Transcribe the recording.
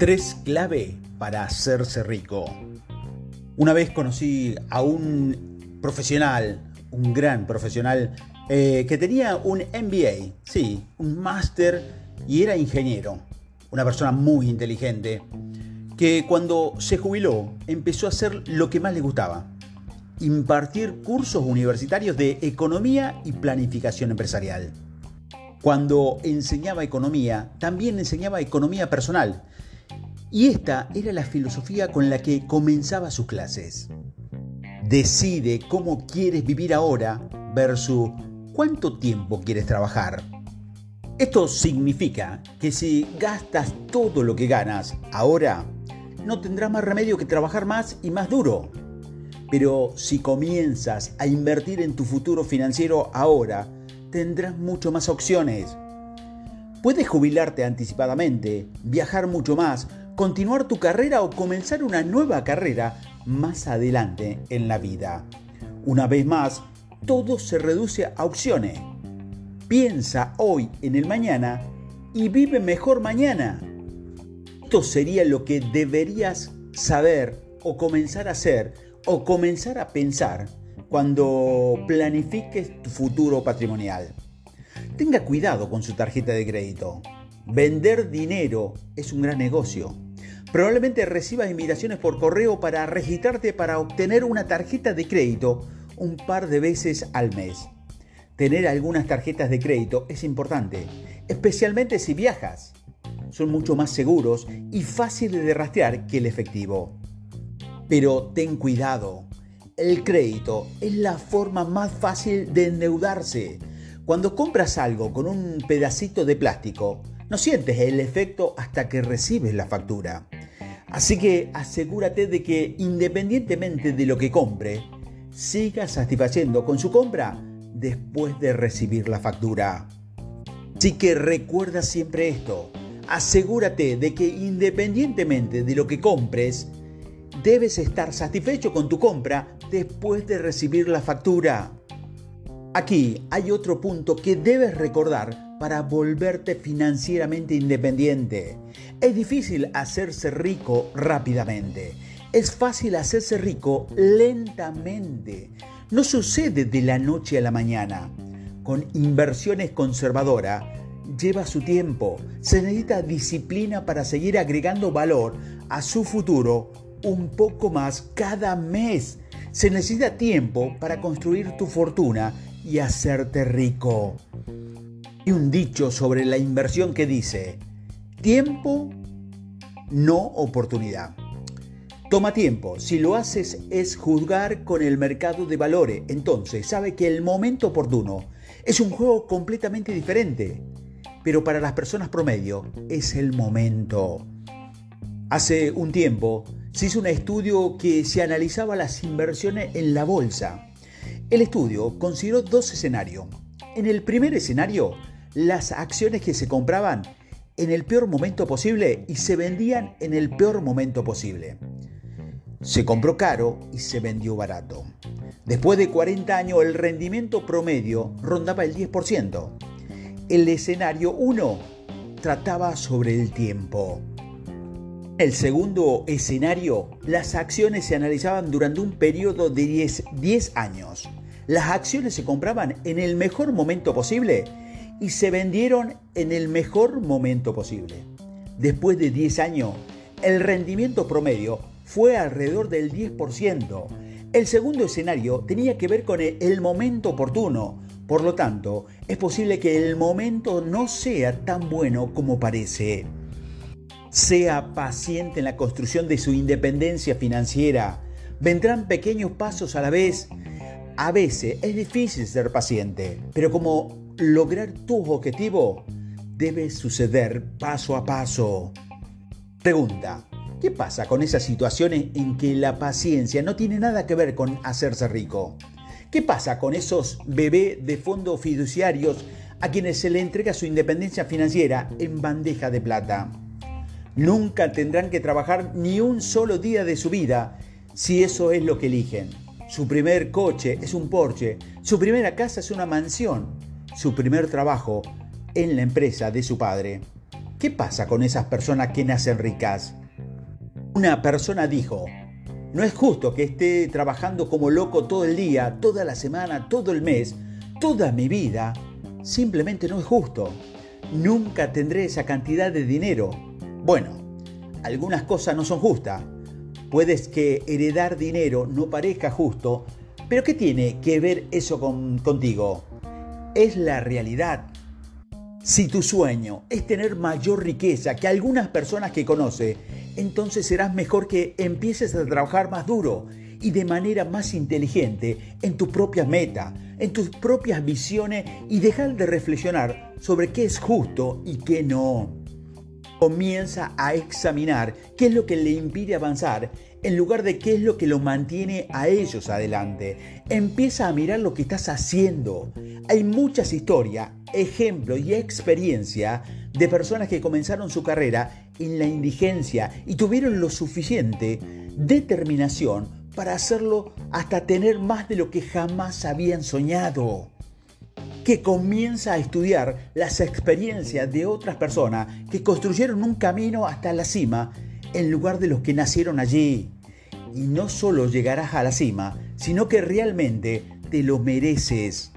Tres clave para hacerse rico. Una vez conocí a un profesional, un gran profesional, eh, que tenía un MBA, sí, un máster y era ingeniero. Una persona muy inteligente, que cuando se jubiló empezó a hacer lo que más le gustaba, impartir cursos universitarios de economía y planificación empresarial. Cuando enseñaba economía, también enseñaba economía personal y esta era la filosofía con la que comenzaba sus clases. Decide cómo quieres vivir ahora versus cuánto tiempo quieres trabajar. Esto significa que si gastas todo lo que ganas ahora, no tendrás más remedio que trabajar más y más duro. Pero si comienzas a invertir en tu futuro financiero ahora, tendrás mucho más opciones. Puedes jubilarte anticipadamente, viajar mucho más continuar tu carrera o comenzar una nueva carrera más adelante en la vida. Una vez más, todo se reduce a opciones. Piensa hoy en el mañana y vive mejor mañana. Esto sería lo que deberías saber o comenzar a hacer o comenzar a pensar cuando planifiques tu futuro patrimonial. Tenga cuidado con su tarjeta de crédito. Vender dinero es un gran negocio. Probablemente recibas invitaciones por correo para registrarte para obtener una tarjeta de crédito un par de veces al mes. Tener algunas tarjetas de crédito es importante, especialmente si viajas. Son mucho más seguros y fáciles de rastrear que el efectivo. Pero ten cuidado, el crédito es la forma más fácil de endeudarse. Cuando compras algo con un pedacito de plástico, no sientes el efecto hasta que recibes la factura. Así que asegúrate de que independientemente de lo que compre, siga satisfaciendo con su compra después de recibir la factura. Así que recuerda siempre esto. Asegúrate de que independientemente de lo que compres, debes estar satisfecho con tu compra después de recibir la factura. Aquí hay otro punto que debes recordar para volverte financieramente independiente. Es difícil hacerse rico rápidamente. Es fácil hacerse rico lentamente. No sucede de la noche a la mañana. Con inversiones conservadoras lleva su tiempo. Se necesita disciplina para seguir agregando valor a su futuro un poco más cada mes. Se necesita tiempo para construir tu fortuna y hacerte rico. Hay un dicho sobre la inversión que dice, tiempo, no oportunidad. Toma tiempo, si lo haces es juzgar con el mercado de valores, entonces sabe que el momento oportuno es un juego completamente diferente, pero para las personas promedio es el momento. Hace un tiempo se hizo un estudio que se analizaba las inversiones en la bolsa el estudio consideró dos escenarios. En el primer escenario, las acciones que se compraban en el peor momento posible y se vendían en el peor momento posible. Se compró caro y se vendió barato. Después de 40 años el rendimiento promedio rondaba el 10%. El escenario 1 trataba sobre el tiempo. El segundo escenario, las acciones se analizaban durante un periodo de 10, 10 años las acciones se compraban en el mejor momento posible y se vendieron en el mejor momento posible. Después de 10 años, el rendimiento promedio fue alrededor del 10%. El segundo escenario tenía que ver con el momento oportuno. Por lo tanto, es posible que el momento no sea tan bueno como parece. Sea paciente en la construcción de su independencia financiera. Vendrán pequeños pasos a la vez a veces es difícil ser paciente, pero como lograr tu objetivo debe suceder paso a paso. Pregunta, ¿qué pasa con esas situaciones en que la paciencia no tiene nada que ver con hacerse rico? ¿Qué pasa con esos bebés de fondos fiduciarios a quienes se le entrega su independencia financiera en bandeja de plata? Nunca tendrán que trabajar ni un solo día de su vida si eso es lo que eligen. Su primer coche es un Porsche. Su primera casa es una mansión. Su primer trabajo en la empresa de su padre. ¿Qué pasa con esas personas que nacen ricas? Una persona dijo, no es justo que esté trabajando como loco todo el día, toda la semana, todo el mes, toda mi vida. Simplemente no es justo. Nunca tendré esa cantidad de dinero. Bueno, algunas cosas no son justas. Puedes que heredar dinero no parezca justo, pero ¿qué tiene que ver eso con, contigo? Es la realidad. Si tu sueño es tener mayor riqueza que algunas personas que conoce, entonces serás mejor que empieces a trabajar más duro y de manera más inteligente en tu propia meta, en tus propias visiones y dejar de reflexionar sobre qué es justo y qué no. Comienza a examinar qué es lo que le impide avanzar en lugar de qué es lo que lo mantiene a ellos adelante. Empieza a mirar lo que estás haciendo. Hay muchas historias, ejemplos y experiencia de personas que comenzaron su carrera en la indigencia y tuvieron lo suficiente determinación para hacerlo hasta tener más de lo que jamás habían soñado. Que comienza a estudiar las experiencias de otras personas que construyeron un camino hasta la cima en lugar de los que nacieron allí. Y no solo llegarás a la cima, sino que realmente te lo mereces.